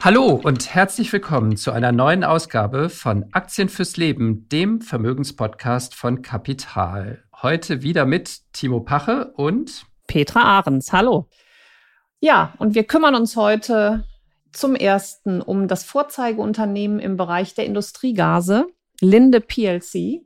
Hallo und herzlich willkommen zu einer neuen Ausgabe von Aktien fürs Leben, dem Vermögenspodcast von Kapital. Heute wieder mit Timo Pache und Petra Ahrens. Hallo. Ja, und wir kümmern uns heute zum ersten um das Vorzeigeunternehmen im Bereich der Industriegase, Linde PLC.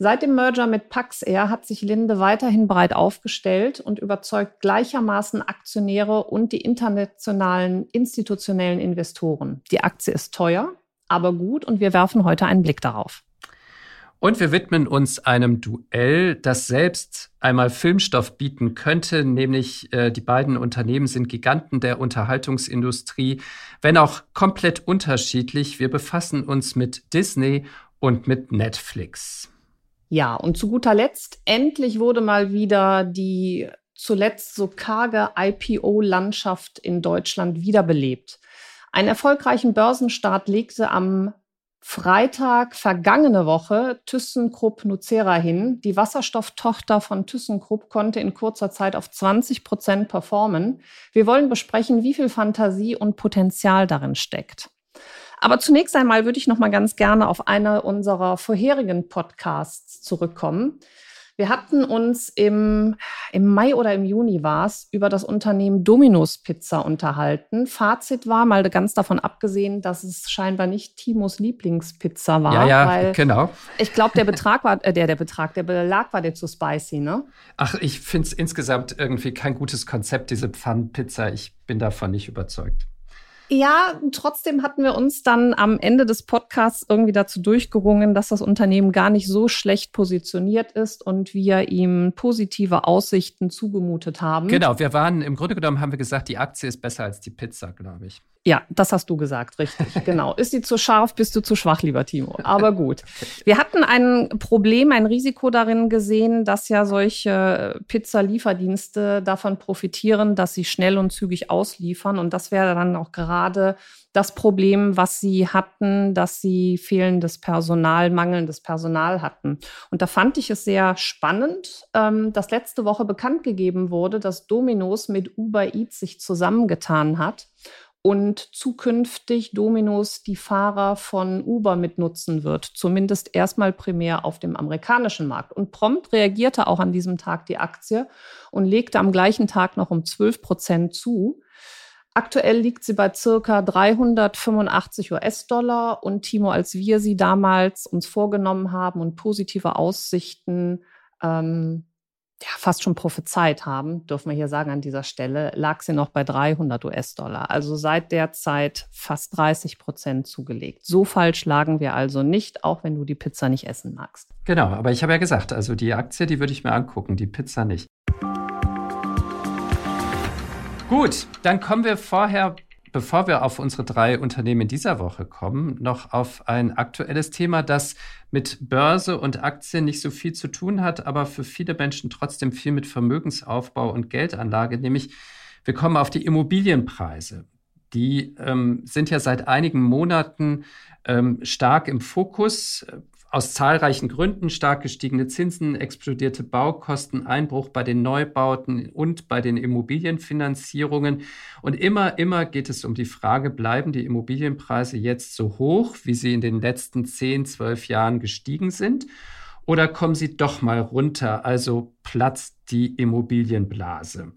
Seit dem Merger mit Pax Air hat sich Linde weiterhin breit aufgestellt und überzeugt gleichermaßen Aktionäre und die internationalen institutionellen Investoren. Die Aktie ist teuer, aber gut und wir werfen heute einen Blick darauf. Und wir widmen uns einem Duell, das selbst einmal Filmstoff bieten könnte, nämlich äh, die beiden Unternehmen sind Giganten der Unterhaltungsindustrie, wenn auch komplett unterschiedlich. Wir befassen uns mit Disney und mit Netflix. Ja, und zu guter Letzt, endlich wurde mal wieder die zuletzt so karge IPO-Landschaft in Deutschland wiederbelebt. Einen erfolgreichen Börsenstart legte am Freitag vergangene Woche ThyssenKrupp Nucera hin. Die Wasserstofftochter von ThyssenKrupp konnte in kurzer Zeit auf 20 Prozent performen. Wir wollen besprechen, wie viel Fantasie und Potenzial darin steckt. Aber zunächst einmal würde ich noch mal ganz gerne auf eine unserer vorherigen Podcasts zurückkommen. Wir hatten uns im, im Mai oder im Juni war es über das Unternehmen Domino's Pizza unterhalten. Fazit war, mal ganz davon abgesehen, dass es scheinbar nicht Timos Lieblingspizza war. Ja, ja, genau. Ich glaube, der Betrag war, äh, der, der Betrag, der Belag war dir zu spicy, ne? Ach, ich finde es insgesamt irgendwie kein gutes Konzept, diese Pfannenpizza. Ich bin davon nicht überzeugt. Ja, trotzdem hatten wir uns dann am Ende des Podcasts irgendwie dazu durchgerungen, dass das Unternehmen gar nicht so schlecht positioniert ist und wir ihm positive Aussichten zugemutet haben. Genau, wir waren, im Grunde genommen haben wir gesagt, die Aktie ist besser als die Pizza, glaube ich. Ja, das hast du gesagt, richtig. Genau. Ist sie zu scharf, bist du zu schwach, lieber Timo. Aber gut. Wir hatten ein Problem, ein Risiko darin gesehen, dass ja solche Pizza-Lieferdienste davon profitieren, dass sie schnell und zügig ausliefern. Und das wäre dann auch gerade das Problem, was sie hatten, dass sie fehlendes Personal, mangelndes Personal hatten. Und da fand ich es sehr spannend, ähm, dass letzte Woche bekannt gegeben wurde, dass Domino's mit Uber Eats sich zusammengetan hat und zukünftig Dominos die Fahrer von Uber mitnutzen wird, zumindest erstmal primär auf dem amerikanischen Markt. Und prompt reagierte auch an diesem Tag die Aktie und legte am gleichen Tag noch um 12 Prozent zu. Aktuell liegt sie bei circa 385 US-Dollar und Timo, als wir sie damals uns vorgenommen haben und positive Aussichten ähm, ja, fast schon prophezeit haben, dürfen wir hier sagen an dieser Stelle, lag sie noch bei 300 US-Dollar. Also seit der Zeit fast 30 Prozent zugelegt. So falsch lagen wir also nicht, auch wenn du die Pizza nicht essen magst. Genau, aber ich habe ja gesagt, also die Aktie, die würde ich mir angucken, die Pizza nicht. Gut, dann kommen wir vorher Bevor wir auf unsere drei Unternehmen dieser Woche kommen, noch auf ein aktuelles Thema, das mit Börse und Aktien nicht so viel zu tun hat, aber für viele Menschen trotzdem viel mit Vermögensaufbau und Geldanlage, nämlich wir kommen auf die Immobilienpreise. Die ähm, sind ja seit einigen Monaten ähm, stark im Fokus aus zahlreichen Gründen stark gestiegene Zinsen, explodierte Baukosten, Einbruch bei den Neubauten und bei den Immobilienfinanzierungen. Und immer, immer geht es um die Frage, bleiben die Immobilienpreise jetzt so hoch, wie sie in den letzten 10, 12 Jahren gestiegen sind? Oder kommen sie doch mal runter, also platzt die Immobilienblase?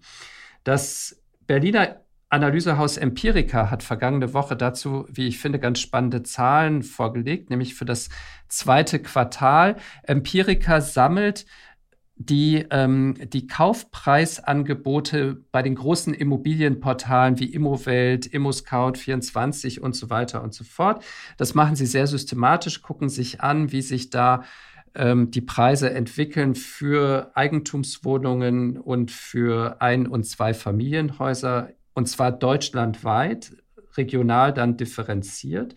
Das Berliner Analysehaus Empirica hat vergangene Woche dazu, wie ich finde, ganz spannende Zahlen vorgelegt, nämlich für das zweite Quartal. Empirica sammelt die, ähm, die Kaufpreisangebote bei den großen Immobilienportalen wie Immowelt, ImmoScout24 und so weiter und so fort. Das machen sie sehr systematisch, gucken sich an, wie sich da ähm, die Preise entwickeln für Eigentumswohnungen und für Ein- und Zwei-Familienhäuser und zwar deutschlandweit, regional dann differenziert.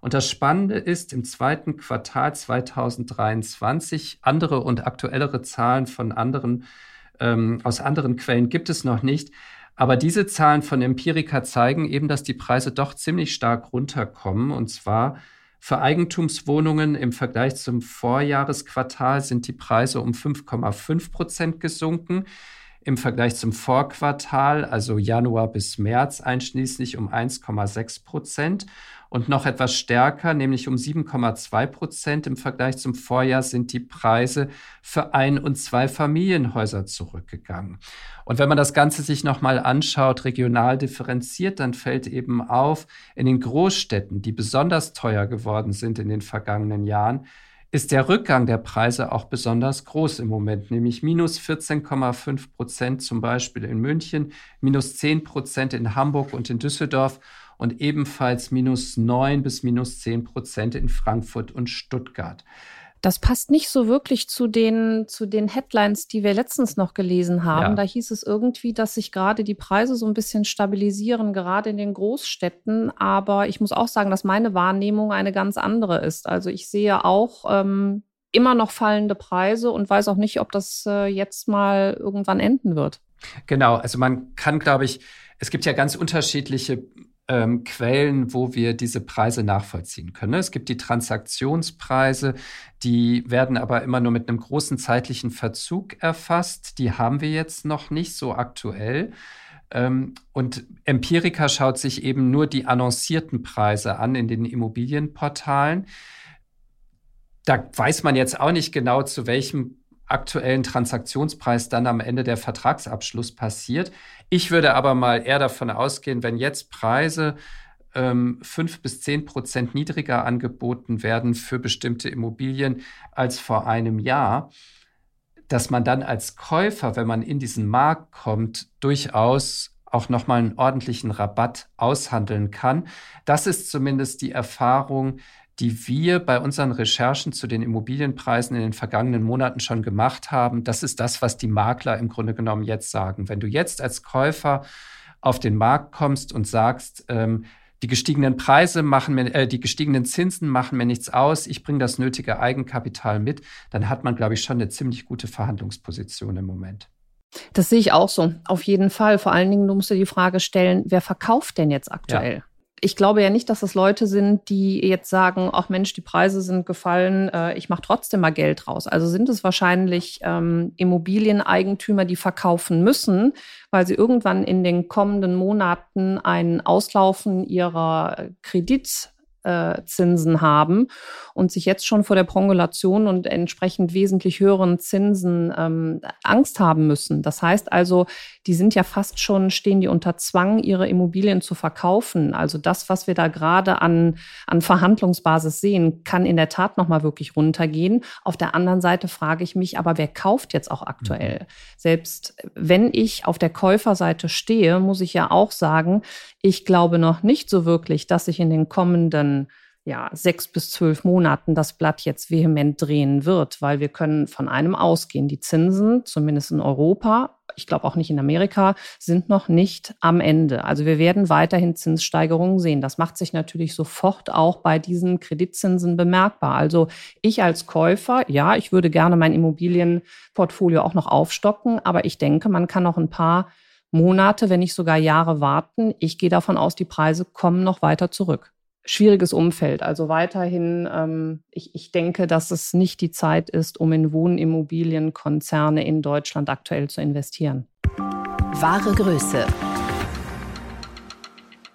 Und das Spannende ist, im zweiten Quartal 2023, andere und aktuellere Zahlen von anderen, ähm, aus anderen Quellen gibt es noch nicht. Aber diese Zahlen von Empirica zeigen eben, dass die Preise doch ziemlich stark runterkommen. Und zwar für Eigentumswohnungen im Vergleich zum Vorjahresquartal sind die Preise um 5,5 Prozent gesunken im Vergleich zum Vorquartal, also Januar bis März einschließlich, um 1,6 Prozent und noch etwas stärker, nämlich um 7,2 Prozent im Vergleich zum Vorjahr sind die Preise für Ein- und Zweifamilienhäuser zurückgegangen. Und wenn man das Ganze sich nochmal anschaut, regional differenziert, dann fällt eben auf, in den Großstädten, die besonders teuer geworden sind in den vergangenen Jahren, ist der Rückgang der Preise auch besonders groß im Moment, nämlich minus 14,5 Prozent zum Beispiel in München, minus 10 Prozent in Hamburg und in Düsseldorf und ebenfalls minus 9 bis minus 10 Prozent in Frankfurt und Stuttgart. Das passt nicht so wirklich zu den, zu den Headlines, die wir letztens noch gelesen haben. Ja. Da hieß es irgendwie, dass sich gerade die Preise so ein bisschen stabilisieren, gerade in den Großstädten. Aber ich muss auch sagen, dass meine Wahrnehmung eine ganz andere ist. Also ich sehe auch ähm, immer noch fallende Preise und weiß auch nicht, ob das äh, jetzt mal irgendwann enden wird. Genau, also man kann, glaube ich, es gibt ja ganz unterschiedliche ähm, Quellen, wo wir diese Preise nachvollziehen können. Es gibt die Transaktionspreise, die werden aber immer nur mit einem großen zeitlichen Verzug erfasst. Die haben wir jetzt noch nicht so aktuell. Ähm, und Empirica schaut sich eben nur die annoncierten Preise an in den Immobilienportalen. Da weiß man jetzt auch nicht genau, zu welchem aktuellen Transaktionspreis dann am Ende der Vertragsabschluss passiert. Ich würde aber mal eher davon ausgehen, wenn jetzt Preise ähm, fünf bis zehn Prozent niedriger angeboten werden für bestimmte Immobilien als vor einem Jahr, dass man dann als Käufer, wenn man in diesen Markt kommt, durchaus auch nochmal einen ordentlichen Rabatt aushandeln kann. Das ist zumindest die Erfahrung, die wir bei unseren Recherchen zu den Immobilienpreisen in den vergangenen Monaten schon gemacht haben. Das ist das, was die Makler im Grunde genommen jetzt sagen. Wenn du jetzt als Käufer auf den Markt kommst und sagst, ähm, die gestiegenen Preise machen mir, äh, die gestiegenen Zinsen machen mir nichts aus, ich bringe das nötige Eigenkapital mit, dann hat man, glaube ich, schon eine ziemlich gute Verhandlungsposition im Moment. Das sehe ich auch so, auf jeden Fall. Vor allen Dingen, du musst dir die Frage stellen, wer verkauft denn jetzt aktuell? Ja ich glaube ja nicht, dass das Leute sind, die jetzt sagen, ach Mensch, die Preise sind gefallen, äh, ich mache trotzdem mal Geld raus. Also sind es wahrscheinlich ähm, Immobilieneigentümer, die verkaufen müssen, weil sie irgendwann in den kommenden Monaten ein Auslaufen ihrer Kredits Zinsen haben und sich jetzt schon vor der Prongulation und entsprechend wesentlich höheren Zinsen ähm, Angst haben müssen. Das heißt also, die sind ja fast schon, stehen die unter Zwang, ihre Immobilien zu verkaufen. Also das, was wir da gerade an, an Verhandlungsbasis sehen, kann in der Tat nochmal wirklich runtergehen. Auf der anderen Seite frage ich mich, aber wer kauft jetzt auch aktuell? Mhm. Selbst wenn ich auf der Käuferseite stehe, muss ich ja auch sagen, ich glaube noch nicht so wirklich, dass sich in den kommenden ja, sechs bis zwölf Monaten das Blatt jetzt vehement drehen wird, weil wir können von einem ausgehen. Die Zinsen, zumindest in Europa, ich glaube auch nicht in Amerika, sind noch nicht am Ende. Also wir werden weiterhin Zinssteigerungen sehen. Das macht sich natürlich sofort auch bei diesen Kreditzinsen bemerkbar. Also ich als Käufer, ja, ich würde gerne mein Immobilienportfolio auch noch aufstocken, aber ich denke, man kann noch ein paar Monate, wenn nicht sogar Jahre warten. Ich gehe davon aus, die Preise kommen noch weiter zurück. Schwieriges Umfeld. Also weiterhin, ähm, ich, ich denke, dass es nicht die Zeit ist, um in Wohnimmobilienkonzerne in Deutschland aktuell zu investieren. Wahre Größe.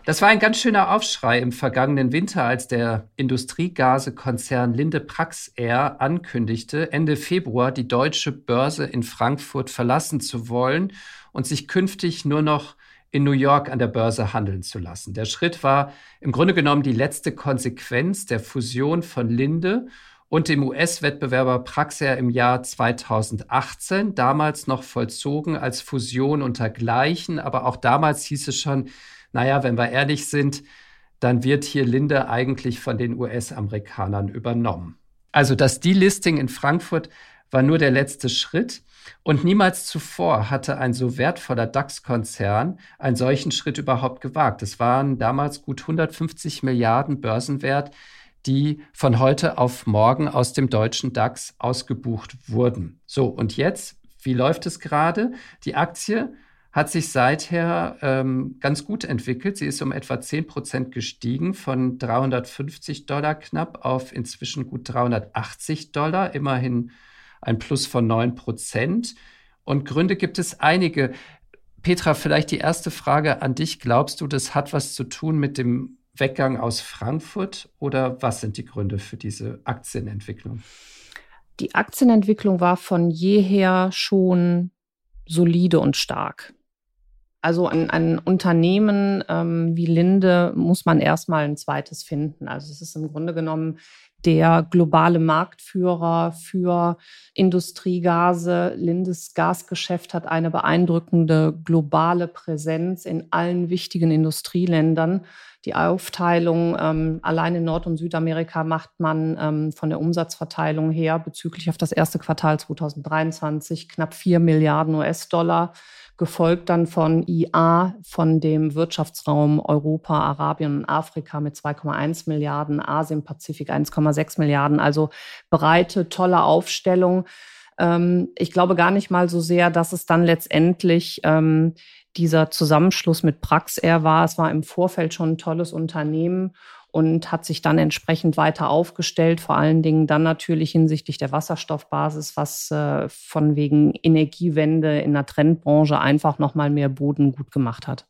Das war ein ganz schöner Aufschrei im vergangenen Winter, als der Industriegasekonzern Linde Praxair ankündigte, Ende Februar die deutsche Börse in Frankfurt verlassen zu wollen und sich künftig nur noch in New York an der Börse handeln zu lassen. Der Schritt war im Grunde genommen die letzte Konsequenz der Fusion von Linde und dem US-Wettbewerber Praxair im Jahr 2018, damals noch vollzogen als Fusion unter Gleichen, aber auch damals hieß es schon, naja, wenn wir ehrlich sind, dann wird hier Linde eigentlich von den US-Amerikanern übernommen. Also das Delisting in Frankfurt war nur der letzte Schritt. Und niemals zuvor hatte ein so wertvoller DAX-Konzern einen solchen Schritt überhaupt gewagt. Es waren damals gut 150 Milliarden Börsenwert, die von heute auf morgen aus dem deutschen DAX ausgebucht wurden. So, und jetzt, wie läuft es gerade? Die Aktie hat sich seither ähm, ganz gut entwickelt. Sie ist um etwa 10 Prozent gestiegen, von 350 Dollar knapp auf inzwischen gut 380 Dollar, immerhin ein Plus von 9 Prozent. Und Gründe gibt es einige. Petra, vielleicht die erste Frage an dich. Glaubst du, das hat was zu tun mit dem Weggang aus Frankfurt oder was sind die Gründe für diese Aktienentwicklung? Die Aktienentwicklung war von jeher schon solide und stark. Also ein, ein Unternehmen ähm, wie Linde muss man erstmal ein zweites finden. Also es ist im Grunde genommen der globale Marktführer für Industriegase. Lindes Gasgeschäft hat eine beeindruckende globale Präsenz in allen wichtigen Industrieländern. Die Aufteilung ähm, allein in Nord- und Südamerika macht man ähm, von der Umsatzverteilung her bezüglich auf das erste Quartal 2023 knapp vier Milliarden US-Dollar gefolgt dann von IA, von dem Wirtschaftsraum Europa, Arabien und Afrika mit 2,1 Milliarden, Asien, Pazifik 1,6 Milliarden. Also breite, tolle Aufstellung. Ähm, ich glaube gar nicht mal so sehr, dass es dann letztendlich ähm, dieser Zusammenschluss mit Praxair war. Es war im Vorfeld schon ein tolles Unternehmen und hat sich dann entsprechend weiter aufgestellt, vor allen Dingen dann natürlich hinsichtlich der Wasserstoffbasis, was äh, von wegen Energiewende in der Trendbranche einfach nochmal mehr Boden gut gemacht hat.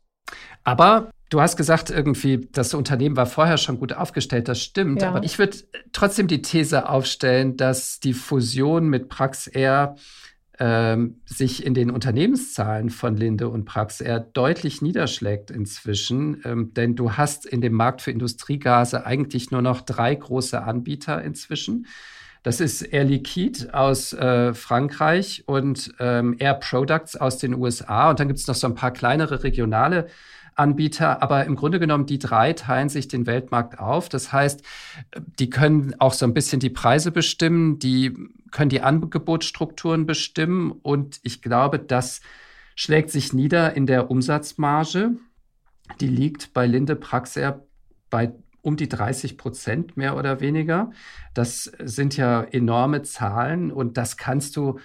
Aber du hast gesagt, irgendwie, das Unternehmen war vorher schon gut aufgestellt, das stimmt. Ja. Aber ich würde trotzdem die These aufstellen, dass die Fusion mit Praxair ähm, sich in den Unternehmenszahlen von Linde und Praxair deutlich niederschlägt inzwischen. Ähm, denn du hast in dem Markt für Industriegase eigentlich nur noch drei große Anbieter inzwischen. Das ist Air Liquide aus äh, Frankreich und ähm, Air Products aus den USA. Und dann gibt es noch so ein paar kleinere regionale Anbieter, aber im Grunde genommen die drei teilen sich den Weltmarkt auf. Das heißt, die können auch so ein bisschen die Preise bestimmen, die können die Angebotsstrukturen bestimmen und ich glaube, das schlägt sich nieder in der Umsatzmarge. Die liegt bei Linde Praxair bei um die 30 Prozent mehr oder weniger. Das sind ja enorme Zahlen und das kannst du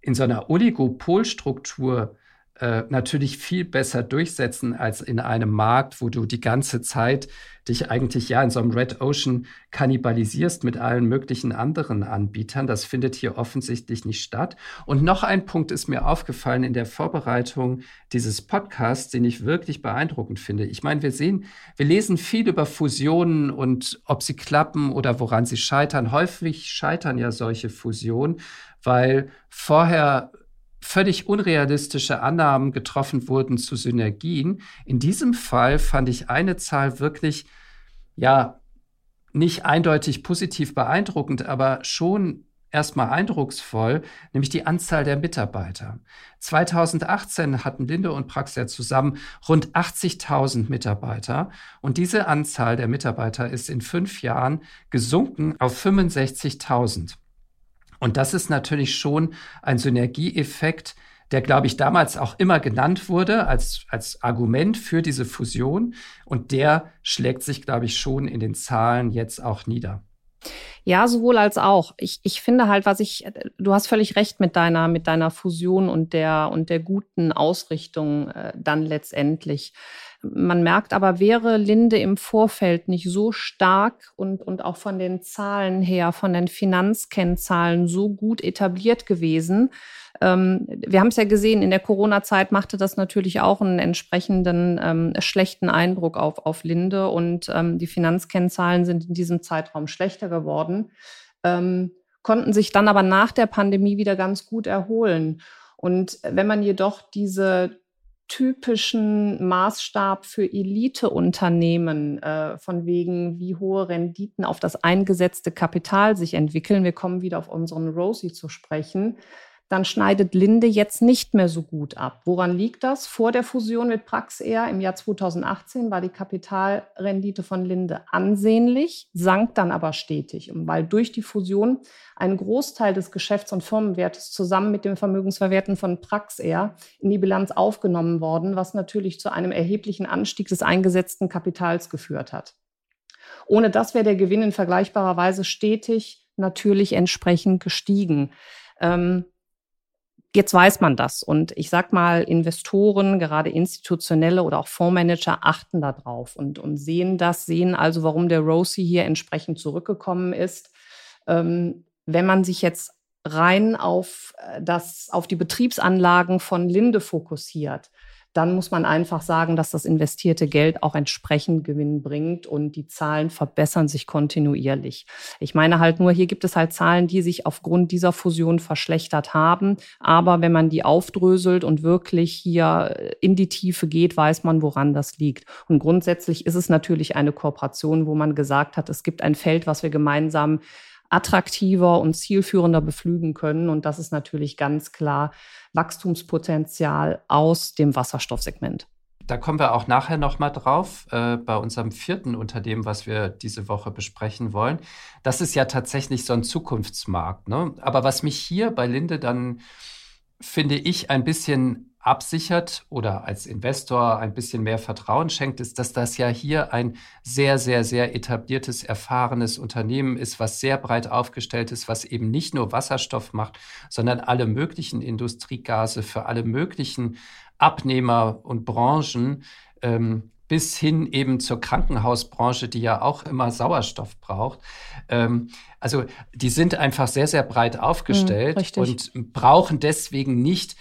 in so einer Oligopolstruktur äh, natürlich viel besser durchsetzen als in einem Markt, wo du die ganze Zeit dich eigentlich ja in so einem Red Ocean kannibalisierst mit allen möglichen anderen Anbietern. Das findet hier offensichtlich nicht statt. Und noch ein Punkt ist mir aufgefallen in der Vorbereitung dieses Podcasts, den ich wirklich beeindruckend finde. Ich meine, wir sehen, wir lesen viel über Fusionen und ob sie klappen oder woran sie scheitern. Häufig scheitern ja solche Fusionen, weil vorher völlig unrealistische Annahmen getroffen wurden zu Synergien. In diesem Fall fand ich eine Zahl wirklich, ja, nicht eindeutig positiv beeindruckend, aber schon erstmal eindrucksvoll, nämlich die Anzahl der Mitarbeiter. 2018 hatten Linde und Praxia zusammen rund 80.000 Mitarbeiter und diese Anzahl der Mitarbeiter ist in fünf Jahren gesunken auf 65.000. Und das ist natürlich schon ein Synergieeffekt, der, glaube ich, damals auch immer genannt wurde als, als Argument für diese Fusion. Und der schlägt sich, glaube ich, schon in den Zahlen jetzt auch nieder. Ja, sowohl als auch. Ich, ich finde halt, was ich, du hast völlig recht mit deiner, mit deiner Fusion und der, und der guten Ausrichtung äh, dann letztendlich. Man merkt aber, wäre Linde im Vorfeld nicht so stark und, und auch von den Zahlen her, von den Finanzkennzahlen so gut etabliert gewesen, ähm, wir haben es ja gesehen, in der Corona-Zeit machte das natürlich auch einen entsprechenden ähm, schlechten Eindruck auf, auf Linde und ähm, die Finanzkennzahlen sind in diesem Zeitraum schlechter geworden, ähm, konnten sich dann aber nach der Pandemie wieder ganz gut erholen. Und wenn man jedoch diese typischen Maßstab für Eliteunternehmen, äh, von wegen, wie hohe Renditen auf das eingesetzte Kapital sich entwickeln. Wir kommen wieder auf unseren Rosie zu sprechen. Dann schneidet Linde jetzt nicht mehr so gut ab. Woran liegt das? Vor der Fusion mit Praxair im Jahr 2018 war die Kapitalrendite von Linde ansehnlich, sank dann aber stetig, weil durch die Fusion ein Großteil des Geschäfts- und Firmenwertes zusammen mit dem Vermögensverwerten von Praxair in die Bilanz aufgenommen worden, was natürlich zu einem erheblichen Anstieg des eingesetzten Kapitals geführt hat. Ohne das wäre der Gewinn in vergleichbarer Weise stetig natürlich entsprechend gestiegen. Ähm, Jetzt weiß man das. Und ich sag mal, Investoren, gerade institutionelle oder auch Fondsmanager achten darauf und, und sehen das, sehen also, warum der Rosie hier entsprechend zurückgekommen ist. Ähm, wenn man sich jetzt rein auf äh, das, auf die Betriebsanlagen von Linde fokussiert, dann muss man einfach sagen, dass das investierte Geld auch entsprechend Gewinn bringt und die Zahlen verbessern sich kontinuierlich. Ich meine halt nur, hier gibt es halt Zahlen, die sich aufgrund dieser Fusion verschlechtert haben. Aber wenn man die aufdröselt und wirklich hier in die Tiefe geht, weiß man, woran das liegt. Und grundsätzlich ist es natürlich eine Kooperation, wo man gesagt hat, es gibt ein Feld, was wir gemeinsam attraktiver und zielführender beflügen können. Und das ist natürlich ganz klar Wachstumspotenzial aus dem Wasserstoffsegment. Da kommen wir auch nachher nochmal drauf äh, bei unserem vierten Unternehmen, was wir diese Woche besprechen wollen. Das ist ja tatsächlich so ein Zukunftsmarkt. Ne? Aber was mich hier bei Linde dann, finde ich, ein bisschen absichert oder als Investor ein bisschen mehr Vertrauen schenkt, ist, dass das ja hier ein sehr, sehr, sehr etabliertes, erfahrenes Unternehmen ist, was sehr breit aufgestellt ist, was eben nicht nur Wasserstoff macht, sondern alle möglichen Industriegase für alle möglichen Abnehmer und Branchen ähm, bis hin eben zur Krankenhausbranche, die ja auch immer Sauerstoff braucht. Ähm, also die sind einfach sehr, sehr breit aufgestellt mhm, und brauchen deswegen nicht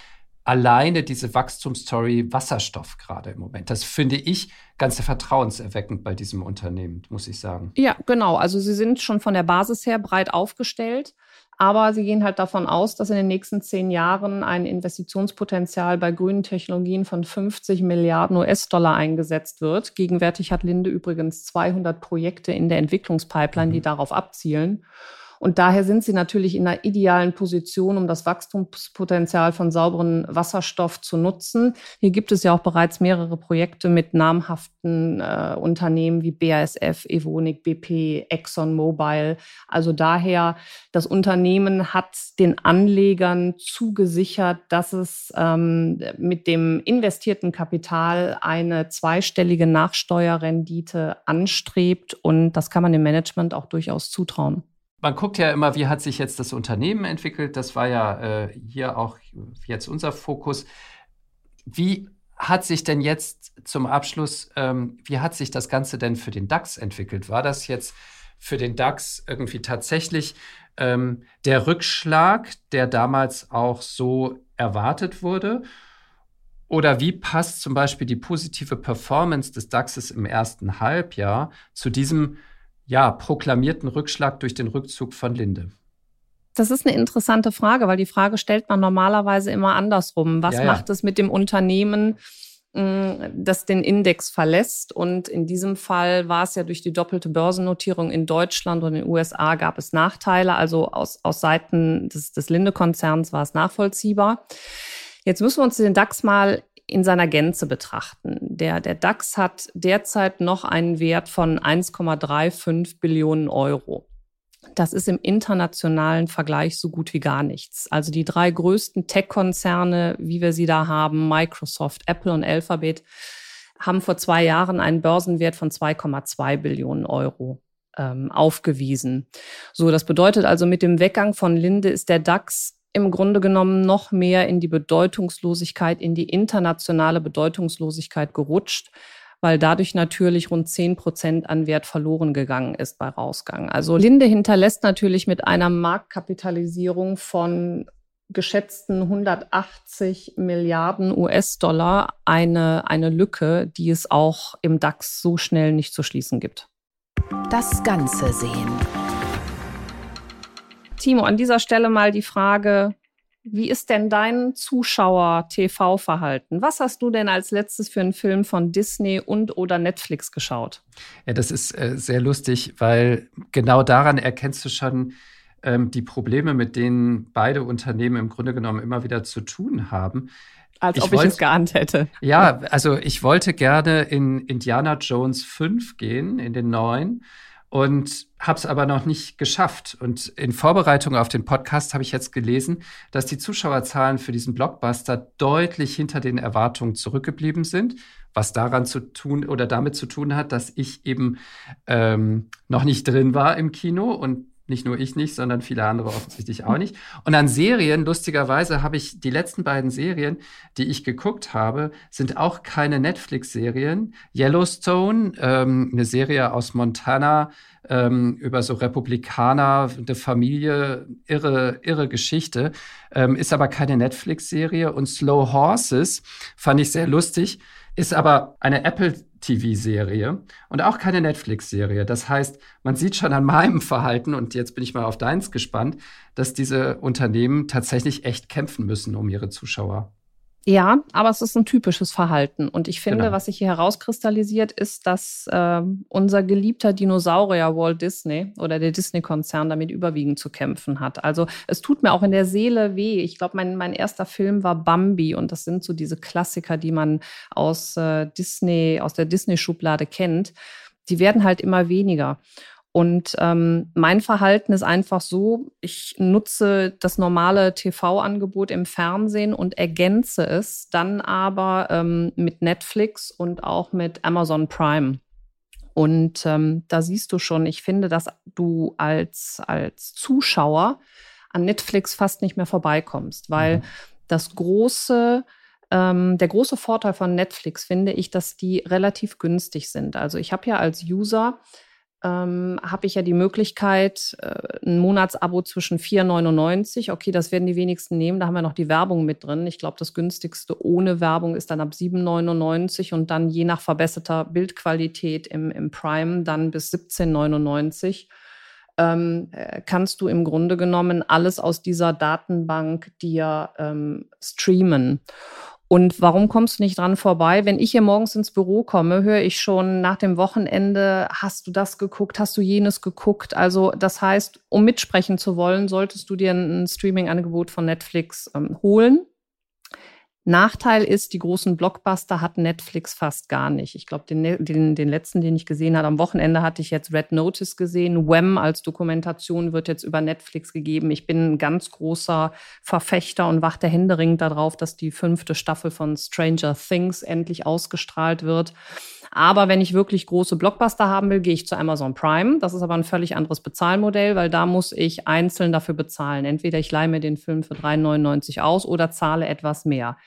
alleine diese Wachstumsstory Wasserstoff gerade im Moment. Das finde ich ganz vertrauenserweckend bei diesem Unternehmen, muss ich sagen. Ja, genau. Also sie sind schon von der Basis her breit aufgestellt. Aber sie gehen halt davon aus, dass in den nächsten zehn Jahren ein Investitionspotenzial bei grünen Technologien von 50 Milliarden US-Dollar eingesetzt wird. Gegenwärtig hat Linde übrigens 200 Projekte in der Entwicklungspipeline, die mhm. darauf abzielen. Und daher sind sie natürlich in einer idealen Position, um das Wachstumspotenzial von sauberen Wasserstoff zu nutzen. Hier gibt es ja auch bereits mehrere Projekte mit namhaften äh, Unternehmen wie BASF, Evonik, BP, ExxonMobil. Also daher, das Unternehmen hat den Anlegern zugesichert, dass es ähm, mit dem investierten Kapital eine zweistellige Nachsteuerrendite anstrebt. Und das kann man dem Management auch durchaus zutrauen man guckt ja immer, wie hat sich jetzt das Unternehmen entwickelt. Das war ja äh, hier auch jetzt unser Fokus. Wie hat sich denn jetzt zum Abschluss, ähm, wie hat sich das Ganze denn für den DAX entwickelt? War das jetzt für den DAX irgendwie tatsächlich ähm, der Rückschlag, der damals auch so erwartet wurde? Oder wie passt zum Beispiel die positive Performance des DAXes im ersten Halbjahr zu diesem ja, proklamierten Rückschlag durch den Rückzug von Linde? Das ist eine interessante Frage, weil die Frage stellt man normalerweise immer andersrum. Was ja, ja. macht es mit dem Unternehmen, mm, das den Index verlässt? Und in diesem Fall war es ja durch die doppelte Börsennotierung in Deutschland und in den USA gab es Nachteile. Also aus, aus Seiten des, des Linde-Konzerns war es nachvollziehbar. Jetzt müssen wir uns den DAX mal in seiner Gänze betrachten. Der, der DAX hat derzeit noch einen Wert von 1,35 Billionen Euro. Das ist im internationalen Vergleich so gut wie gar nichts. Also die drei größten Tech-Konzerne, wie wir sie da haben, Microsoft, Apple und Alphabet, haben vor zwei Jahren einen Börsenwert von 2,2 Billionen Euro ähm, aufgewiesen. So, das bedeutet also, mit dem Weggang von Linde ist der DAX im Grunde genommen noch mehr in die Bedeutungslosigkeit, in die internationale Bedeutungslosigkeit gerutscht, weil dadurch natürlich rund 10 Prozent an Wert verloren gegangen ist bei Rausgang. Also Linde hinterlässt natürlich mit einer Marktkapitalisierung von geschätzten 180 Milliarden US-Dollar eine, eine Lücke, die es auch im DAX so schnell nicht zu schließen gibt. Das Ganze sehen. Timo, an dieser Stelle mal die Frage, wie ist denn dein Zuschauer-TV-Verhalten? Was hast du denn als letztes für einen Film von Disney und oder Netflix geschaut? Ja, das ist äh, sehr lustig, weil genau daran erkennst du schon, ähm, die Probleme, mit denen beide Unternehmen im Grunde genommen immer wieder zu tun haben. Als ich ob wollt, ich es geahnt hätte. Ja, also ich wollte gerne in Indiana Jones 5 gehen, in den neuen und habe es aber noch nicht geschafft. Und in Vorbereitung auf den Podcast habe ich jetzt gelesen, dass die Zuschauerzahlen für diesen Blockbuster deutlich hinter den Erwartungen zurückgeblieben sind, was daran zu tun oder damit zu tun hat, dass ich eben ähm, noch nicht drin war im Kino und nicht nur ich nicht, sondern viele andere offensichtlich auch nicht. Und an Serien, lustigerweise, habe ich die letzten beiden Serien, die ich geguckt habe, sind auch keine Netflix-Serien. Yellowstone, ähm, eine Serie aus Montana ähm, über so Republikaner, eine Familie, irre, irre Geschichte, ähm, ist aber keine Netflix-Serie. Und Slow Horses fand ich sehr lustig, ist aber eine Apple TV-Serie und auch keine Netflix-Serie. Das heißt, man sieht schon an meinem Verhalten, und jetzt bin ich mal auf deins gespannt, dass diese Unternehmen tatsächlich echt kämpfen müssen um ihre Zuschauer. Ja, aber es ist ein typisches Verhalten. Und ich finde, genau. was sich hier herauskristallisiert, ist, dass äh, unser geliebter Dinosaurier Walt Disney oder der Disney-Konzern damit überwiegend zu kämpfen hat. Also es tut mir auch in der Seele weh. Ich glaube, mein, mein erster Film war Bambi und das sind so diese Klassiker, die man aus äh, Disney, aus der Disney-Schublade kennt. Die werden halt immer weniger. Und ähm, mein Verhalten ist einfach so, ich nutze das normale TV-Angebot im Fernsehen und ergänze es dann aber ähm, mit Netflix und auch mit Amazon Prime. Und ähm, da siehst du schon, ich finde, dass du als, als Zuschauer an Netflix fast nicht mehr vorbeikommst, weil mhm. das große ähm, der große Vorteil von Netflix finde ich, dass die relativ günstig sind. Also ich habe ja als User ähm, habe ich ja die Möglichkeit, äh, ein Monatsabo zwischen 4,99. Okay, das werden die wenigsten nehmen. Da haben wir noch die Werbung mit drin. Ich glaube, das günstigste ohne Werbung ist dann ab 7,99 und dann je nach verbesserter Bildqualität im, im Prime dann bis 17,99. Ähm, äh, kannst du im Grunde genommen alles aus dieser Datenbank dir ähm, streamen. Und warum kommst du nicht dran vorbei? Wenn ich hier morgens ins Büro komme, höre ich schon nach dem Wochenende, hast du das geguckt, hast du jenes geguckt? Also das heißt, um mitsprechen zu wollen, solltest du dir ein Streaming-Angebot von Netflix ähm, holen. Nachteil ist, die großen Blockbuster hat Netflix fast gar nicht. Ich glaube, den, den, den letzten, den ich gesehen habe, am Wochenende hatte ich jetzt Red Notice gesehen. Wham als Dokumentation wird jetzt über Netflix gegeben. Ich bin ein ganz großer Verfechter und warte händeringend darauf, dass die fünfte Staffel von Stranger Things endlich ausgestrahlt wird. Aber wenn ich wirklich große Blockbuster haben will, gehe ich zu Amazon Prime. Das ist aber ein völlig anderes Bezahlmodell, weil da muss ich einzeln dafür bezahlen. Entweder ich leihe mir den Film für 3,99 aus oder zahle etwas mehr.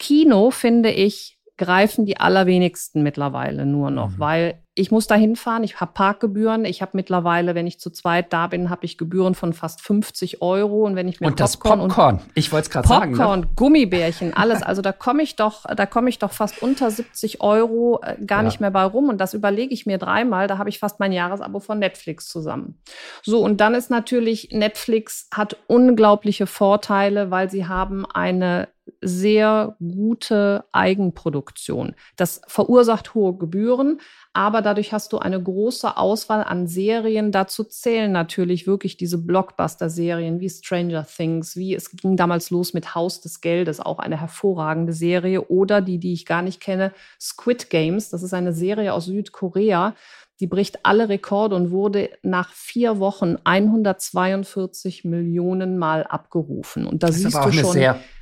Kino finde ich greifen die allerwenigsten mittlerweile nur noch, mhm. weil ich muss da hinfahren, ich habe Parkgebühren, ich habe mittlerweile, wenn ich zu zweit da bin, habe ich Gebühren von fast 50 Euro und wenn ich mir und Popcorn das Popcorn, ich wollte es gerade sagen, ne? Popcorn, Gummibärchen, alles, also da komme ich doch, da komme ich doch fast unter 70 Euro äh, gar ja. nicht mehr bei rum und das überlege ich mir dreimal, da habe ich fast mein Jahresabo von Netflix zusammen. So und dann ist natürlich Netflix hat unglaubliche Vorteile, weil sie haben eine sehr gute Eigenproduktion. Das verursacht hohe Gebühren, aber dadurch hast du eine große Auswahl an Serien. Dazu zählen natürlich wirklich diese Blockbuster-Serien wie Stranger Things, wie es ging damals los mit Haus des Geldes, auch eine hervorragende Serie, oder die, die ich gar nicht kenne, Squid Games. Das ist eine Serie aus Südkorea. Die bricht alle Rekorde und wurde nach vier Wochen 142 Millionen Mal abgerufen. Und da das siehst du schon.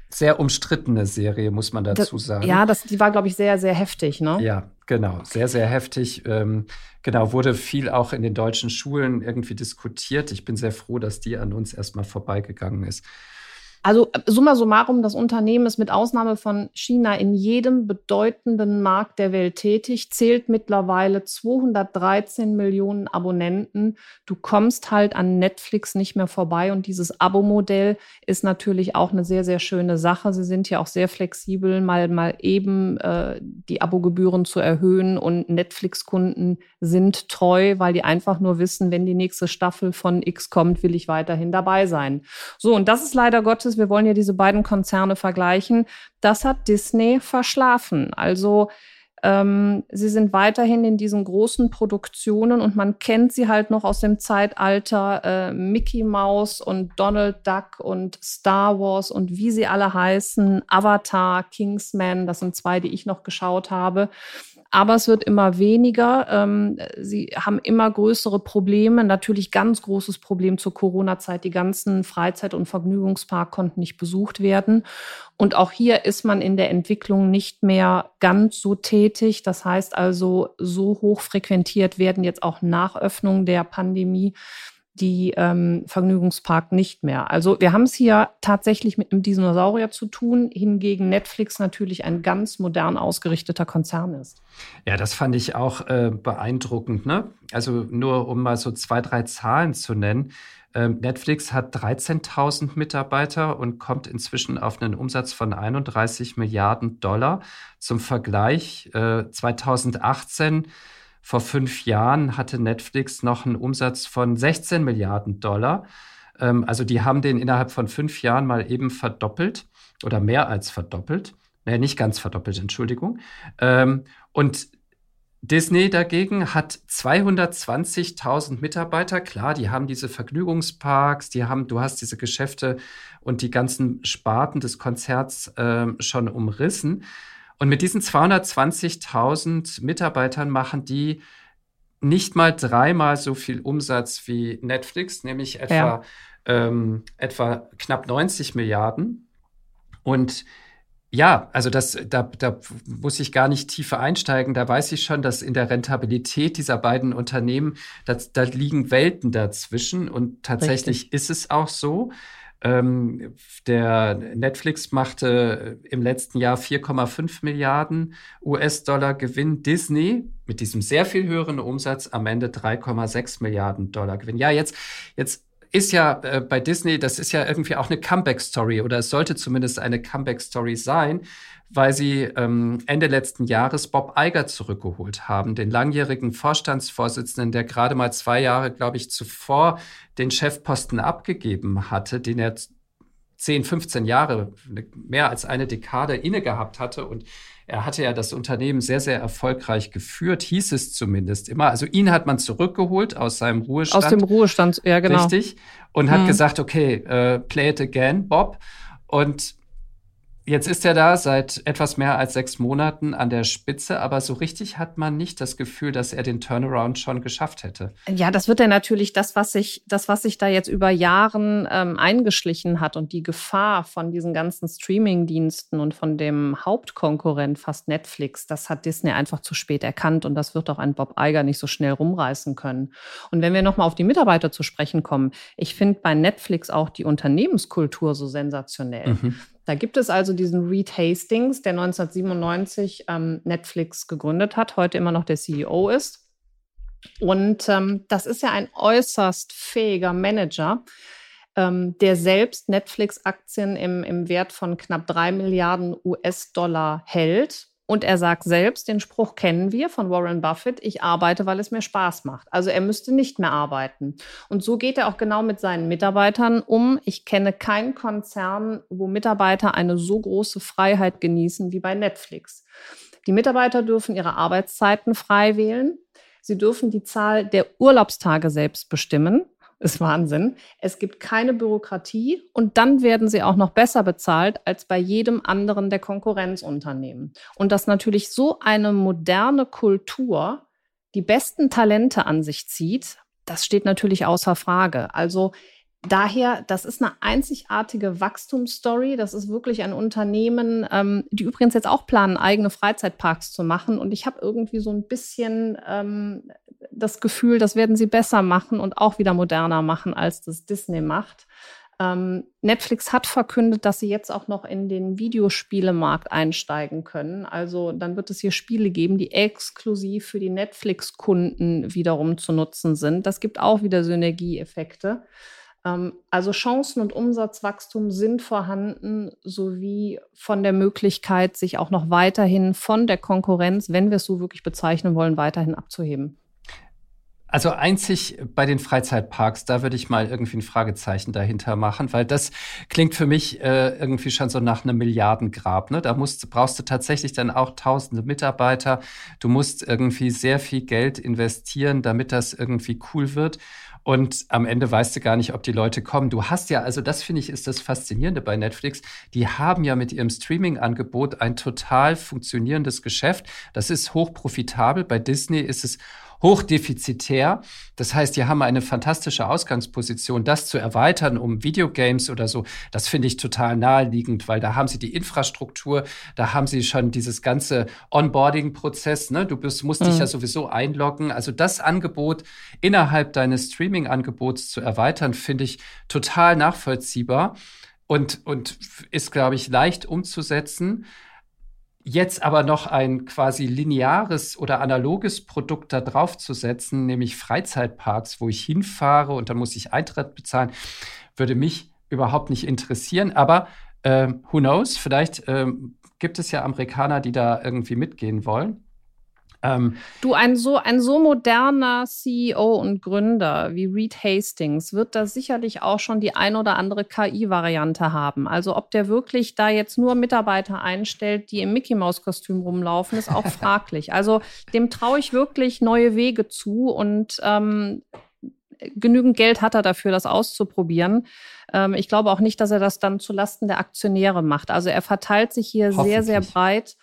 Sehr umstrittene Serie, muss man dazu sagen. Ja, das, die war, glaube ich, sehr, sehr heftig, ne? Ja, genau, sehr, sehr heftig. Ähm, genau, wurde viel auch in den deutschen Schulen irgendwie diskutiert. Ich bin sehr froh, dass die an uns erstmal vorbeigegangen ist. Also summa summarum, das Unternehmen ist mit Ausnahme von China in jedem bedeutenden Markt der Welt tätig, zählt mittlerweile 213 Millionen Abonnenten. Du kommst halt an Netflix nicht mehr vorbei und dieses Abo-Modell ist natürlich auch eine sehr, sehr schöne Sache. Sie sind ja auch sehr flexibel, mal, mal eben äh, die Abogebühren zu erhöhen und Netflix-Kunden sind treu, weil die einfach nur wissen, wenn die nächste Staffel von X kommt, will ich weiterhin dabei sein. So, und das ist leider Gottes wir wollen ja diese beiden Konzerne vergleichen, das hat Disney verschlafen. Also Ähm, sie sind weiterhin in diesen großen Produktionen und man kennt sie halt noch aus dem Zeitalter äh, Mickey Mouse und Donald Duck und Star Wars und wie sie alle heißen, Avatar, Kingsman, das sind zwei, die ich noch geschaut habe aber es wird immer weniger. Ähm, sie haben immer größere Probleme. Natürlich ganz großes Problem zur Corona-Zeit. Die ganzen Freizeit- und Vergnügungspark konnten nicht besucht werden. Und auch hier ist man in der Entwicklung nicht mehr ganz so tätig. Das heißt also, so hoch frequentiert werden jetzt auch nach Öffnung der Pandemie die ähm, Vergnügungspark nicht mehr. Also wir haben es hier tatsächlich mit einem Dinosaurier zu tun, hingegen Netflix natürlich ein ganz modern ausgerichteter Konzern ist. Ja, das fand ich auch äh, beeindruckend. Ne? Also nur um mal so zwei, drei Zahlen zu nennen. Ähm, Netflix hat 13.000 Mitarbeiter und kommt inzwischen auf einen Umsatz von 31 Milliarden Dollar. Zum Vergleich, äh, 2018 vor fünf Jahren hatte Netflix noch einen Umsatz von 16 Milliarden Dollar. Ähm, also die haben den innerhalb von fünf Jahren mal eben verdoppelt oder mehr als verdoppelt. Nee, nicht ganz verdoppelt, Entschuldigung. Ähm, und Disney dagegen hat 220.000 Mitarbeiter. Klar, die haben diese Vergnügungsparks, die haben, du hast diese Geschäfte und die ganzen Sparten des Konzerts äh, schon umrissen. Und mit diesen 220.000 Mitarbeitern machen die nicht mal dreimal so viel Umsatz wie Netflix, nämlich etwa, ja. ähm, etwa knapp 90 Milliarden. Und ja, also das, da, da muss ich gar nicht tiefer einsteigen. Da weiß ich schon, dass in der Rentabilität dieser beiden Unternehmen, das, da liegen Welten dazwischen. Und tatsächlich Richtig. ist es auch so. Ähm, der Netflix machte im letzten Jahr 4,5 Milliarden US-Dollar Gewinn. Disney mit diesem sehr viel höheren Umsatz am Ende 3,6 Milliarden Dollar Gewinn. Ja, jetzt, jetzt ist ja äh, bei Disney, das ist ja irgendwie auch eine Comeback-Story oder es sollte zumindest eine Comeback-Story sein, weil sie ähm, Ende letzten Jahres Bob Iger zurückgeholt haben, den langjährigen Vorstandsvorsitzenden, der gerade mal zwei Jahre, glaube ich, zuvor den Chefposten abgegeben hatte, den er 10, 15 Jahre, mehr als eine Dekade inne gehabt hatte und er hatte ja das Unternehmen sehr, sehr erfolgreich geführt, hieß es zumindest immer. Also ihn hat man zurückgeholt aus seinem Ruhestand. Aus dem Ruhestand, ja, genau. Richtig. Und hat hm. gesagt, okay, uh, play it again, Bob. Und Jetzt ist er da seit etwas mehr als sechs Monaten an der Spitze, aber so richtig hat man nicht das Gefühl, dass er den Turnaround schon geschafft hätte. Ja, das wird ja natürlich das, was sich, das, was sich da jetzt über Jahren ähm, eingeschlichen hat und die Gefahr von diesen ganzen Streaming-Diensten und von dem Hauptkonkurrent fast Netflix, das hat Disney einfach zu spät erkannt und das wird auch ein Bob Iger nicht so schnell rumreißen können. Und wenn wir nochmal auf die Mitarbeiter zu sprechen kommen, ich finde bei Netflix auch die Unternehmenskultur so sensationell. Mhm. Da gibt es also diesen Reed Hastings, der 1997 ähm, Netflix gegründet hat, heute immer noch der CEO ist. Und ähm, das ist ja ein äußerst fähiger Manager, ähm, der selbst Netflix-Aktien im, im Wert von knapp drei Milliarden US-Dollar hält und er sagt selbst, den Spruch kennen wir von Warren Buffett, ich arbeite, weil es mir Spaß macht. Also er müsste nicht mehr arbeiten. Und so geht er auch genau mit seinen Mitarbeitern um. Ich kenne keinen Konzern, wo Mitarbeiter eine so große Freiheit genießen wie bei Netflix. Die Mitarbeiter dürfen ihre Arbeitszeiten frei wählen. Sie dürfen die Zahl der Urlaubstage selbst bestimmen ist Wahnsinn. Es gibt keine Bürokratie und dann werden sie auch noch besser bezahlt als bei jedem anderen der Konkurrenzunternehmen. Und dass natürlich so eine moderne Kultur die besten Talente an sich zieht, das steht natürlich außer Frage. Also daher, das ist eine einzigartige Wachstumsstory. Das ist wirklich ein Unternehmen, ähm, die übrigens jetzt auch planen, eigene Freizeitparks zu machen. Und ich habe irgendwie so ein bisschen ähm, das Gefühl, das werden sie besser machen und auch wieder moderner machen, als das Disney macht. Ähm, Netflix hat verkündet, dass sie jetzt auch noch in den Videospielemarkt einsteigen können. Also dann wird es hier Spiele geben, die exklusiv für die Netflix-Kunden wiederum zu nutzen sind. Das gibt auch wieder Synergieeffekte. Ähm, also Chancen und Umsatzwachstum sind vorhanden, sowie von der Möglichkeit, sich auch noch weiterhin von der Konkurrenz, wenn wir es so wirklich bezeichnen wollen, weiterhin abzuheben. Also einzig bei den Freizeitparks, da würde ich mal irgendwie ein Fragezeichen dahinter machen, weil das klingt für mich äh, irgendwie schon so nach einem Milliardengrab. Ne? Da musst, brauchst du tatsächlich dann auch tausende Mitarbeiter. Du musst irgendwie sehr viel Geld investieren, damit das irgendwie cool wird. Und am Ende weißt du gar nicht, ob die Leute kommen. Du hast ja, also das finde ich ist das Faszinierende bei Netflix. Die haben ja mit ihrem Streaming-Angebot ein total funktionierendes Geschäft. Das ist hochprofitabel. Bei Disney ist es hochdefizitär. Das heißt, die haben eine fantastische Ausgangsposition. Das zu erweitern um Videogames oder so, das finde ich total naheliegend, weil da haben sie die Infrastruktur, da haben sie schon dieses ganze Onboarding-Prozess. Ne? Du bist, musst mhm. dich ja sowieso einloggen. Also das Angebot innerhalb deines Streaming-Angebots zu erweitern, finde ich total nachvollziehbar und, und ist, glaube ich, leicht umzusetzen. Jetzt aber noch ein quasi lineares oder analoges Produkt da drauf zu setzen, nämlich Freizeitparks, wo ich hinfahre und dann muss ich Eintritt bezahlen, würde mich überhaupt nicht interessieren. Aber äh, who knows, vielleicht äh, gibt es ja Amerikaner, die da irgendwie mitgehen wollen. Ähm, du, ein so, ein so moderner CEO und Gründer wie Reed Hastings wird da sicherlich auch schon die ein oder andere KI-Variante haben. Also ob der wirklich da jetzt nur Mitarbeiter einstellt, die im Mickey-Maus-Kostüm rumlaufen, ist auch fraglich. Also dem traue ich wirklich neue Wege zu und ähm, genügend Geld hat er dafür, das auszuprobieren. Ähm, ich glaube auch nicht, dass er das dann zulasten der Aktionäre macht. Also er verteilt sich hier sehr, sehr breit.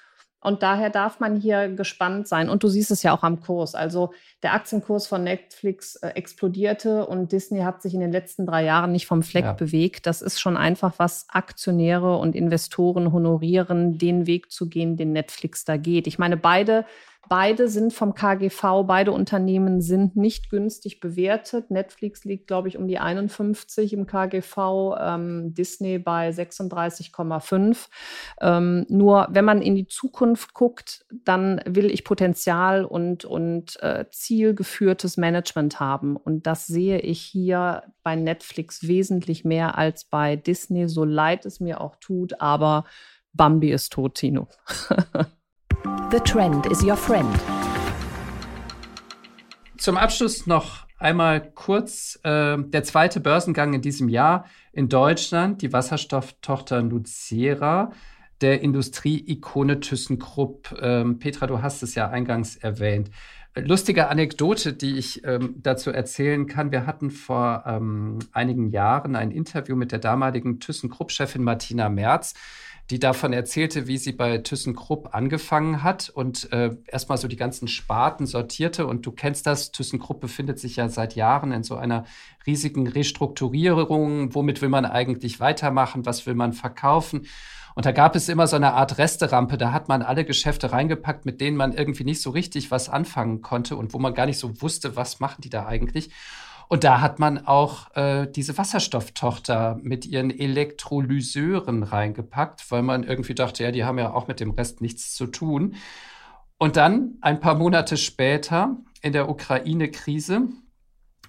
Und daher darf man hier gespannt sein. Und du siehst es ja auch am Kurs. Also der Aktienkurs von Netflix äh, explodierte und Disney hat sich in den letzten drei Jahren nicht vom Fleck ja. bewegt. Das ist schon einfach, was Aktionäre und Investoren honorieren, den Weg zu gehen, den Netflix da geht. Ich meine, beide Beide sind vom KGV, beide Unternehmen sind nicht günstig bewertet. Netflix liegt, glaube ich, um die 51 im KGV, ähm, Disney bei 36,5. Ähm, nur wenn man in die Zukunft guckt, dann will ich Potenzial und, und äh, zielgeführtes Management haben. Und das sehe ich hier bei Netflix wesentlich mehr als bei Disney, so leid es mir auch tut. Aber Bambi ist tot, Tino. The Trend is your friend. Zum Abschluss noch einmal kurz äh, der zweite Börsengang in diesem Jahr in Deutschland, die Wasserstofftochter Nucera der Industrieikone ThyssenKrupp. Ähm, Petra, du hast es ja eingangs erwähnt. Lustige Anekdote, die ich ähm, dazu erzählen kann. Wir hatten vor ähm, einigen Jahren ein Interview mit der damaligen ThyssenKrupp-Chefin Martina Merz die davon erzählte, wie sie bei ThyssenKrupp angefangen hat und äh, erstmal so die ganzen Sparten sortierte. Und du kennst das, ThyssenKrupp befindet sich ja seit Jahren in so einer riesigen Restrukturierung. Womit will man eigentlich weitermachen? Was will man verkaufen? Und da gab es immer so eine Art Resterampe, da hat man alle Geschäfte reingepackt, mit denen man irgendwie nicht so richtig was anfangen konnte und wo man gar nicht so wusste, was machen die da eigentlich. Und da hat man auch äh, diese Wasserstofftochter mit ihren Elektrolyseuren reingepackt, weil man irgendwie dachte, ja, die haben ja auch mit dem Rest nichts zu tun. Und dann, ein paar Monate später, in der Ukraine-Krise,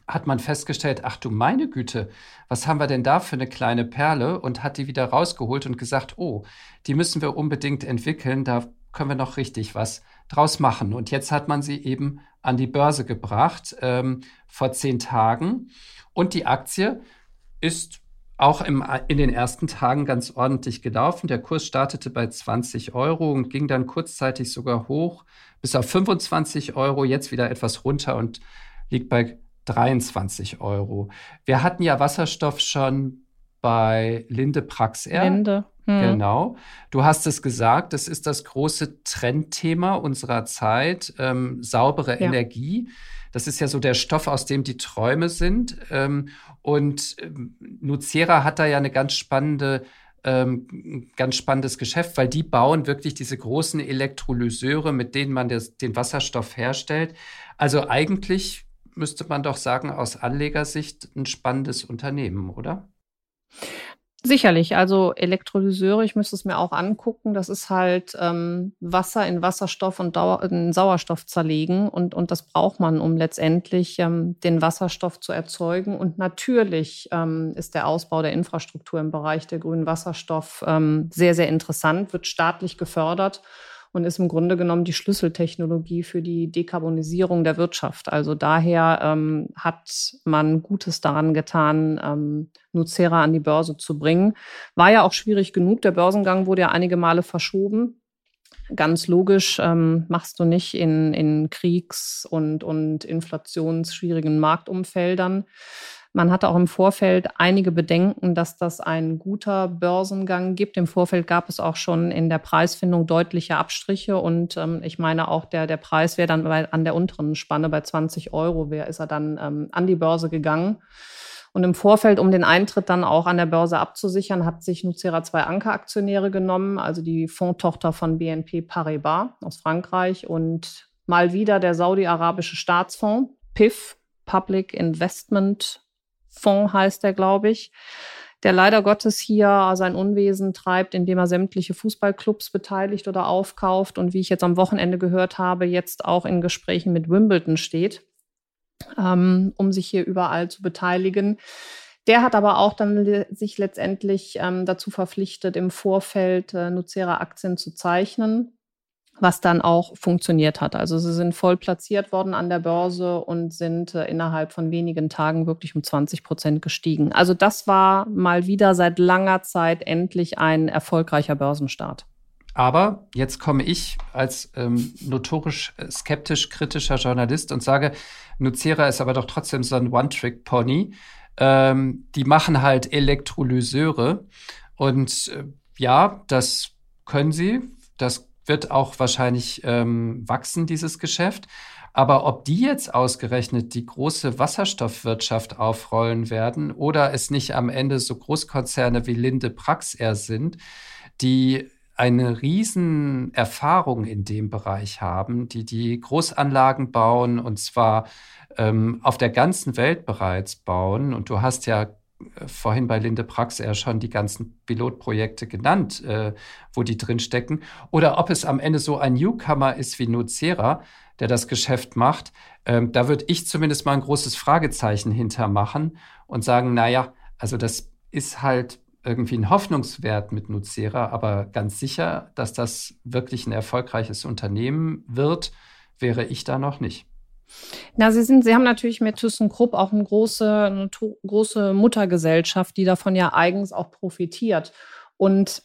hat man festgestellt, ach du meine Güte, was haben wir denn da für eine kleine Perle? Und hat die wieder rausgeholt und gesagt, oh, die müssen wir unbedingt entwickeln, da können wir noch richtig was draus machen. Und jetzt hat man sie eben an die Börse gebracht ähm, vor zehn Tagen. Und die Aktie ist auch im, in den ersten Tagen ganz ordentlich gelaufen. Der Kurs startete bei 20 Euro und ging dann kurzzeitig sogar hoch bis auf 25 Euro, jetzt wieder etwas runter und liegt bei 23 Euro. Wir hatten ja Wasserstoff schon bei Linde Praxair. Linde. Hm. Genau. Du hast es gesagt, das ist das große Trendthema unserer Zeit, ähm, saubere ja. Energie. Das ist ja so der Stoff, aus dem die Träume sind. Ähm, und ähm, Nucera hat da ja eine ganz spannende ähm, ganz spannendes Geschäft, weil die bauen wirklich diese großen Elektrolyseure, mit denen man das, den Wasserstoff herstellt. Also eigentlich müsste man doch sagen, aus Anlegersicht ein spannendes Unternehmen, oder? Sicherlich, also Elektrolyseure, ich müsste es mir auch angucken. Das ist halt ähm, Wasser in Wasserstoff und Dauer, in Sauerstoff zerlegen und, und das braucht man, um letztendlich ähm, den Wasserstoff zu erzeugen. Und natürlich ähm, ist der Ausbau der Infrastruktur im Bereich der grünen Wasserstoff ähm, sehr, sehr interessant, wird staatlich gefördert. Und ist im Grunde genommen die Schlüsseltechnologie für die Dekarbonisierung der Wirtschaft. Also daher ähm, hat man Gutes daran getan, ähm, Nucera an die Börse zu bringen. War ja auch schwierig genug. Der Börsengang wurde ja einige Male verschoben. Ganz logisch ähm, machst du nicht in, in Kriegs- und, und inflationsschwierigen Marktumfeldern. Man hatte auch im Vorfeld einige Bedenken, dass das ein guter Börsengang gibt. Im Vorfeld gab es auch schon in der Preisfindung deutliche Abstriche und ähm, ich meine auch der, der Preis wäre dann bei, an der unteren Spanne bei 20 Euro, wer ist er dann ähm, an die Börse gegangen. Und im Vorfeld, um den Eintritt dann auch an der Börse abzusichern, hat sich Nucera zwei Ankeraktionäre genommen, also die Fondtochter von BNP Paribas aus Frankreich und mal wieder der saudi-arabische Staatsfonds, PIF, Public Investment Fonds heißt er, glaube ich, der leider Gottes hier sein Unwesen treibt, indem er sämtliche Fußballclubs beteiligt oder aufkauft und wie ich jetzt am Wochenende gehört habe, jetzt auch in Gesprächen mit Wimbledon steht, ähm, um sich hier überall zu beteiligen. Der hat aber auch dann sich letztendlich ähm, dazu verpflichtet, im Vorfeld äh, Nucera-Aktien zu zeichnen was dann auch funktioniert hat. Also sie sind voll platziert worden an der Börse und sind äh, innerhalb von wenigen Tagen wirklich um 20 Prozent gestiegen. Also das war mal wieder seit langer Zeit endlich ein erfolgreicher Börsenstart. Aber jetzt komme ich als ähm, notorisch äh, skeptisch kritischer Journalist und sage, Nucera ist aber doch trotzdem so ein One-Trick-Pony. Ähm, die machen halt Elektrolyseure und äh, ja, das können sie. Das wird auch wahrscheinlich ähm, wachsen, dieses Geschäft. Aber ob die jetzt ausgerechnet die große Wasserstoffwirtschaft aufrollen werden oder es nicht am Ende so Großkonzerne wie Linde Praxair sind, die eine riesen Erfahrung in dem Bereich haben, die die Großanlagen bauen und zwar ähm, auf der ganzen Welt bereits bauen. Und du hast ja vorhin bei Linde Prax eher schon die ganzen Pilotprojekte genannt, äh, wo die drinstecken. Oder ob es am Ende so ein Newcomer ist wie Nucera, der das Geschäft macht. Ähm, da würde ich zumindest mal ein großes Fragezeichen hintermachen und sagen, naja, also das ist halt irgendwie ein Hoffnungswert mit Nucera, aber ganz sicher, dass das wirklich ein erfolgreiches Unternehmen wird, wäre ich da noch nicht. Na, Sie sind, Sie haben natürlich mit ThyssenKrupp auch eine große, eine große Muttergesellschaft, die davon ja eigens auch profitiert. Und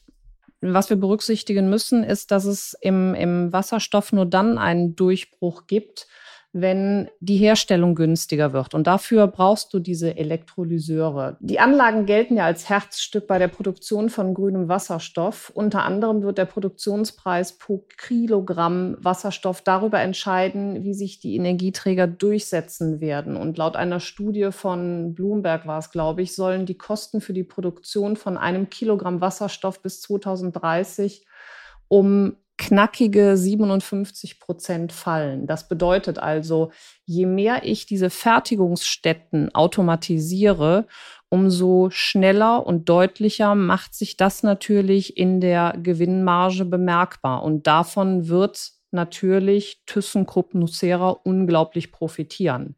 was wir berücksichtigen müssen, ist, dass es im, im Wasserstoff nur dann einen Durchbruch gibt, wenn die Herstellung günstiger wird. Und dafür brauchst du diese Elektrolyseure. Die Anlagen gelten ja als Herzstück bei der Produktion von grünem Wasserstoff. Unter anderem wird der Produktionspreis pro Kilogramm Wasserstoff darüber entscheiden, wie sich die Energieträger durchsetzen werden. Und laut einer Studie von Bloomberg war es, glaube ich, sollen die Kosten für die Produktion von einem Kilogramm Wasserstoff bis 2030 um knackige 57 Prozent fallen. Das bedeutet also, je mehr ich diese Fertigungsstätten automatisiere, umso schneller und deutlicher macht sich das natürlich in der Gewinnmarge bemerkbar. Und davon wird natürlich ThyssenKrupp Nucera unglaublich profitieren.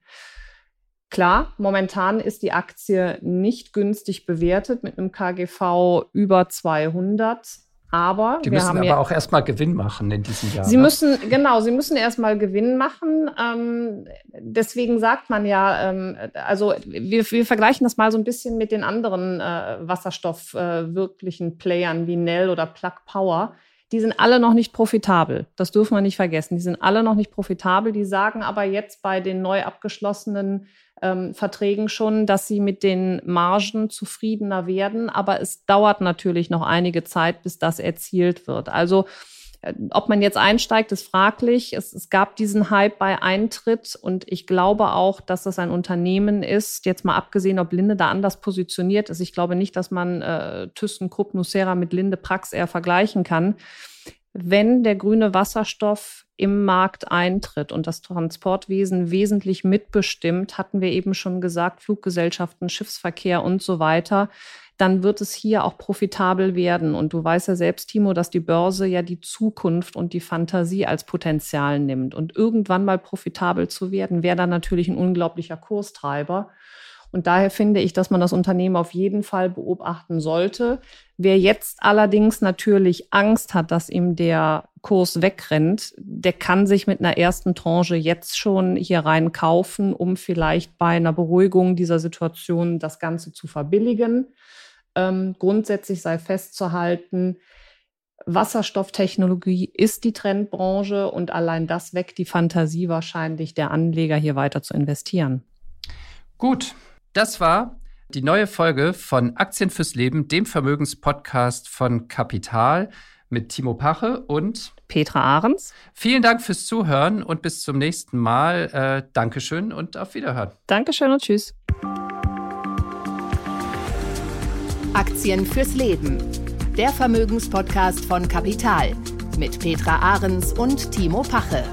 Klar, momentan ist die Aktie nicht günstig bewertet mit einem KGV über 200. Aber die müssen aber ja, auch erstmal Gewinn machen in diesem Jahr. Sie ne? müssen, genau, sie müssen erstmal Gewinn machen. Ähm, deswegen sagt man ja, ähm, also wir, wir vergleichen das mal so ein bisschen mit den anderen äh, Wasserstoff-wirklichen äh, Playern wie Nell oder Plug Power. Die sind alle noch nicht profitabel. Das dürfen wir nicht vergessen. Die sind alle noch nicht profitabel. Die sagen aber jetzt bei den neu abgeschlossenen ähm, Verträgen schon, dass sie mit den Margen zufriedener werden. Aber es dauert natürlich noch einige Zeit, bis das erzielt wird. Also ob man jetzt einsteigt, ist fraglich. Es, es, gab diesen Hype bei Eintritt und ich glaube auch, dass das ein Unternehmen ist, jetzt mal abgesehen, ob Linde da anders positioniert ist. Ich glaube nicht, dass man äh, ThyssenKrupp Nucera mit Linde Prax eher vergleichen kann. Wenn der grüne Wasserstoff im Markt eintritt und das Transportwesen wesentlich mitbestimmt, hatten wir eben schon gesagt, Fluggesellschaften, Schiffsverkehr und so weiter, dann wird es hier auch profitabel werden. Und du weißt ja selbst, Timo, dass die Börse ja die Zukunft und die Fantasie als Potenzial nimmt. Und irgendwann mal profitabel zu werden, wäre dann natürlich ein unglaublicher Kurstreiber. Und daher finde ich, dass man das Unternehmen auf jeden Fall beobachten sollte. Wer jetzt allerdings natürlich Angst hat, dass ihm der Kurs wegrennt, der kann sich mit einer ersten Tranche jetzt schon hier rein kaufen, um vielleicht bei einer Beruhigung dieser Situation das Ganze zu verbilligen. Ähm, grundsätzlich sei festzuhalten, Wasserstofftechnologie ist die Trendbranche und allein das weckt die Fantasie wahrscheinlich der Anleger, hier weiter zu investieren. Gut, das war die neue Folge von Aktien fürs Leben, dem Vermögenspodcast von Kapital mit Timo Pache und Petra Ahrens. Vielen Dank fürs Zuhören und bis zum nächsten Mal. Äh, Dankeschön und auf Wiederhören. Dankeschön und tschüss. Aktien fürs Leben. Der Vermögenspodcast von Kapital mit Petra Ahrens und Timo Pache.